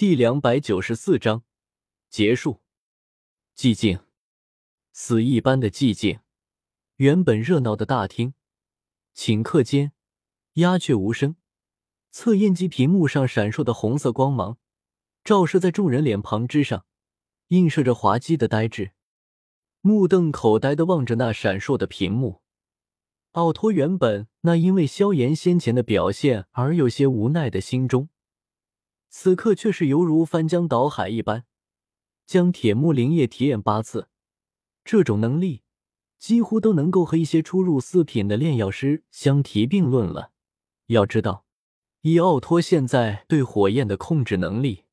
第两百九十四章结束。寂静，死一般的寂静。原本热闹的大厅，顷刻间鸦雀无声。测验机屏幕上闪烁的红色光芒，照射在众人脸庞之上，映射着滑稽的呆滞。目瞪口呆的望着那闪烁的屏幕，奥托原本那因为萧炎先前的表现而有些无奈的心中，此刻却是犹如翻江倒海一般，将铁木灵液提炼八次，这种能力几乎都能够和一些初入四品的炼药师相提并论了。要知道，以奥托现在对火焰的控制能力，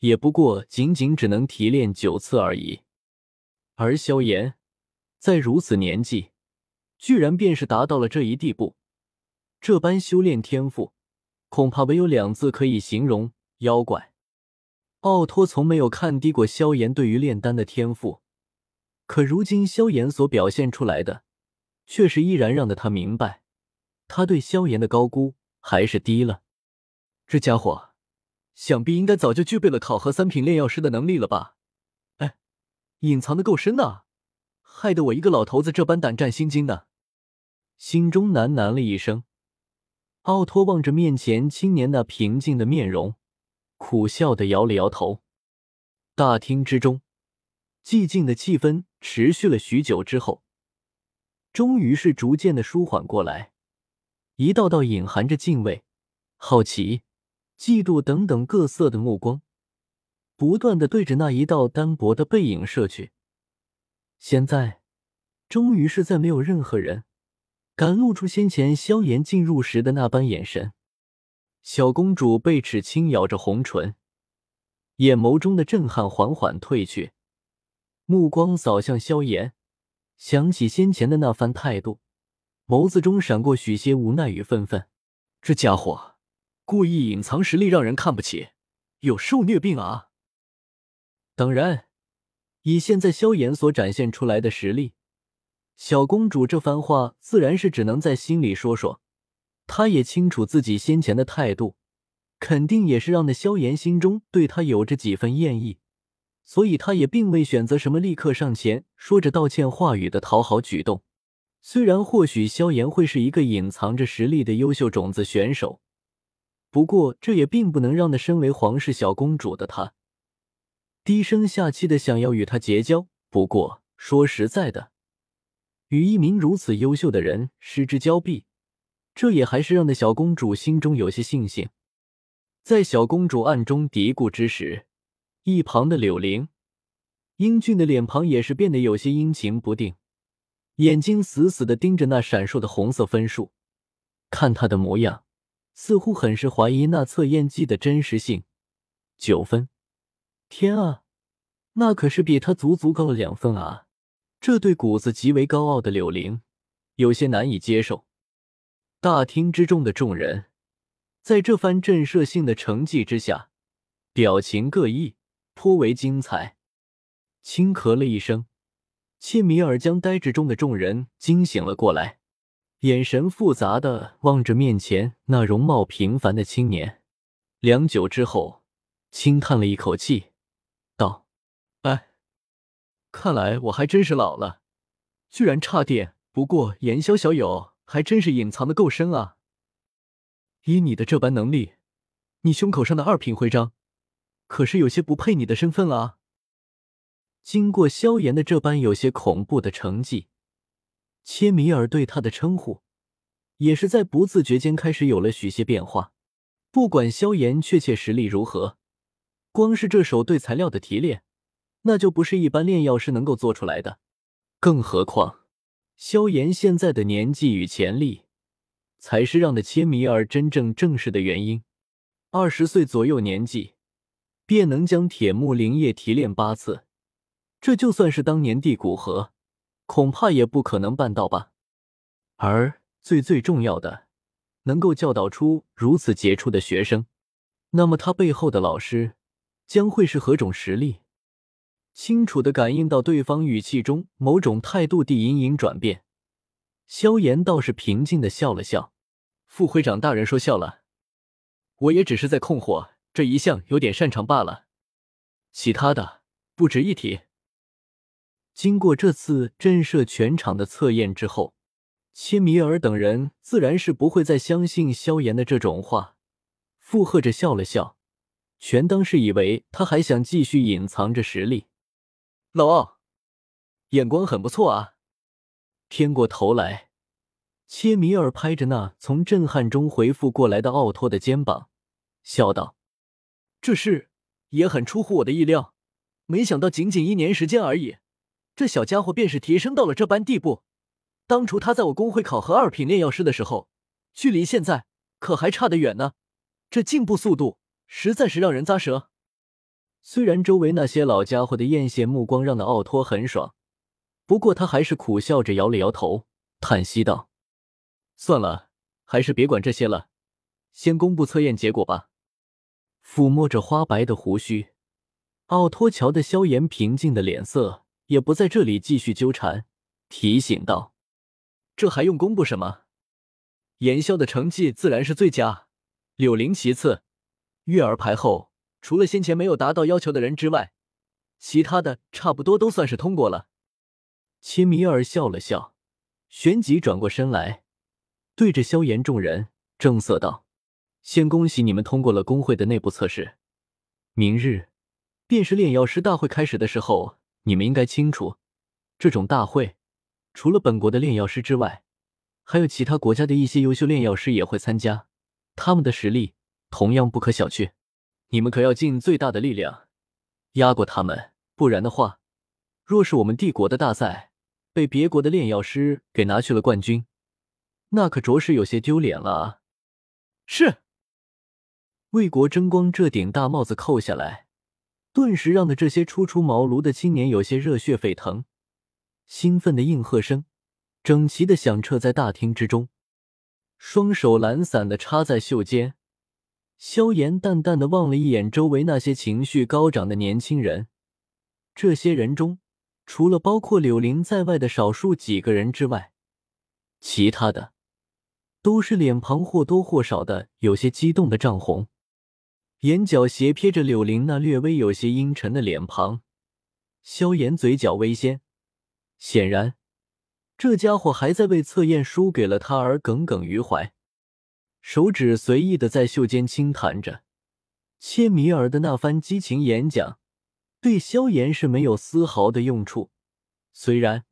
也不过仅仅只能提炼九次而已。而萧炎在如此年纪，居然便是达到了这一地步，这般修炼天赋，恐怕唯有两字可以形容：妖怪。奥托从没有看低过萧炎对于炼丹的天赋，可如今萧炎所表现出来的，却是依然让的他明白，他对萧炎的高估还是低了。这家伙，想必应该早就具备了考核三品炼药师的能力了吧？哎隐藏的够深呐，害得我一个老头子这般胆战心惊的，心中喃喃了一声。奥托望着面前青年那平静的面容，苦笑的摇了摇头。大厅之中，寂静的气氛持续了许久之后，终于是逐渐的舒缓过来。一道道隐含着敬畏、好奇、嫉妒等等各色的目光。不断的对着那一道单薄的背影射去。现在，终于是再没有任何人敢露出先前萧炎进入时的那般眼神。小公主贝齿轻咬着红唇，眼眸中的震撼缓缓褪去，目光扫向萧炎，想起先前的那番态度，眸子中闪过许些无奈与愤愤。这家伙故意隐藏实力，让人看不起，有受虐病啊！当然，以现在萧炎所展现出来的实力，小公主这番话自然是只能在心里说说。他也清楚自己先前的态度，肯定也是让那萧炎心中对他有着几分厌意，所以他也并未选择什么立刻上前说着道歉话语的讨好举动。虽然或许萧炎会是一个隐藏着实力的优秀种子选手，不过这也并不能让那身为皇室小公主的她。低声下气的想要与他结交，不过说实在的，与一名如此优秀的人失之交臂，这也还是让那小公主心中有些庆幸。在小公主暗中嘀咕之时，一旁的柳玲，英俊的脸庞也是变得有些阴晴不定，眼睛死死的盯着那闪烁的红色分数，看他的模样，似乎很是怀疑那测验剂的真实性。九分。天啊，那可是比他足足高了两分啊！这对骨子极为高傲的柳玲有些难以接受。大厅之中的众人在这番震慑性的成绩之下，表情各异，颇为精彩。轻咳了一声，切米尔将呆滞中的众人惊醒了过来，眼神复杂的望着面前那容貌平凡的青年，良久之后，轻叹了一口气。道哎，看来我还真是老了，居然差点。不过炎萧小友还真是隐藏的够深啊！以你的这般能力，你胸口上的二品徽章，可是有些不配你的身份了啊。经过萧炎的这般有些恐怖的成绩，切米尔对他的称呼，也是在不自觉间开始有了许些变化。不管萧炎确切实力如何，光是这手对材料的提炼。那就不是一般炼药师能够做出来的，更何况萧炎现在的年纪与潜力，才是让的切米尔真正正视的原因。二十岁左右年纪，便能将铁木灵液提炼八次，这就算是当年地古河，恐怕也不可能办到吧。而最最重要的，能够教导出如此杰出的学生，那么他背后的老师将会是何种实力？清楚的感应到对方语气中某种态度的隐隐转变，萧炎倒是平静的笑了笑。副会长大人说笑了，我也只是在困惑这一项有点擅长罢了，其他的不值一提。经过这次震慑全场的测验之后，切米尔等人自然是不会再相信萧炎的这种话，附和着笑了笑，全当是以为他还想继续隐藏着实力。老奥，眼光很不错啊！偏过头来，切米尔拍着那从震撼中回复过来的奥托的肩膀，笑道：“这事也很出乎我的意料，没想到仅仅一年时间而已。”这小家伙便是提升到了这般地步。当初他在我公会考核二品炼药师的时候，距离现在可还差得远呢。这进步速度实在是让人咂舌。虽然周围那些老家伙的艳羡目光让那奥托很爽，不过他还是苦笑着摇了摇头，叹息道：“算了，还是别管这些了，先公布测验结果吧。”抚摸着花白的胡须，奥托瞧得萧炎平静的脸色。也不在这里继续纠缠，提醒道：“这还用公布什么？炎萧的成绩自然是最佳，柳林其次，月儿排后。除了先前没有达到要求的人之外，其他的差不多都算是通过了。”切米尔笑了笑，旋即转过身来，对着萧炎众人正色道：“先恭喜你们通过了工会的内部测试，明日便是炼药师大会开始的时候。”你们应该清楚，这种大会除了本国的炼药师之外，还有其他国家的一些优秀炼药师也会参加，他们的实力同样不可小觑。你们可要尽最大的力量压过他们，不然的话，若是我们帝国的大赛被别国的炼药师给拿去了冠军，那可着实有些丢脸了啊！是，为国争光这顶大帽子扣下来。顿时让的这些初出茅庐的青年有些热血沸腾，兴奋的应和声整齐的响彻在大厅之中，双手懒散的插在袖间。萧炎淡淡的望了一眼周围那些情绪高涨的年轻人，这些人中，除了包括柳林在外的少数几个人之外，其他的都是脸庞或多或少的有些激动的涨红。眼角斜瞥着柳玲那略微有些阴沉的脸庞，萧炎嘴角微掀，显然这家伙还在为测验输给了他而耿耿于怀，手指随意的在袖间轻弹着。切米尔的那番激情演讲对萧炎是没有丝毫的用处，虽然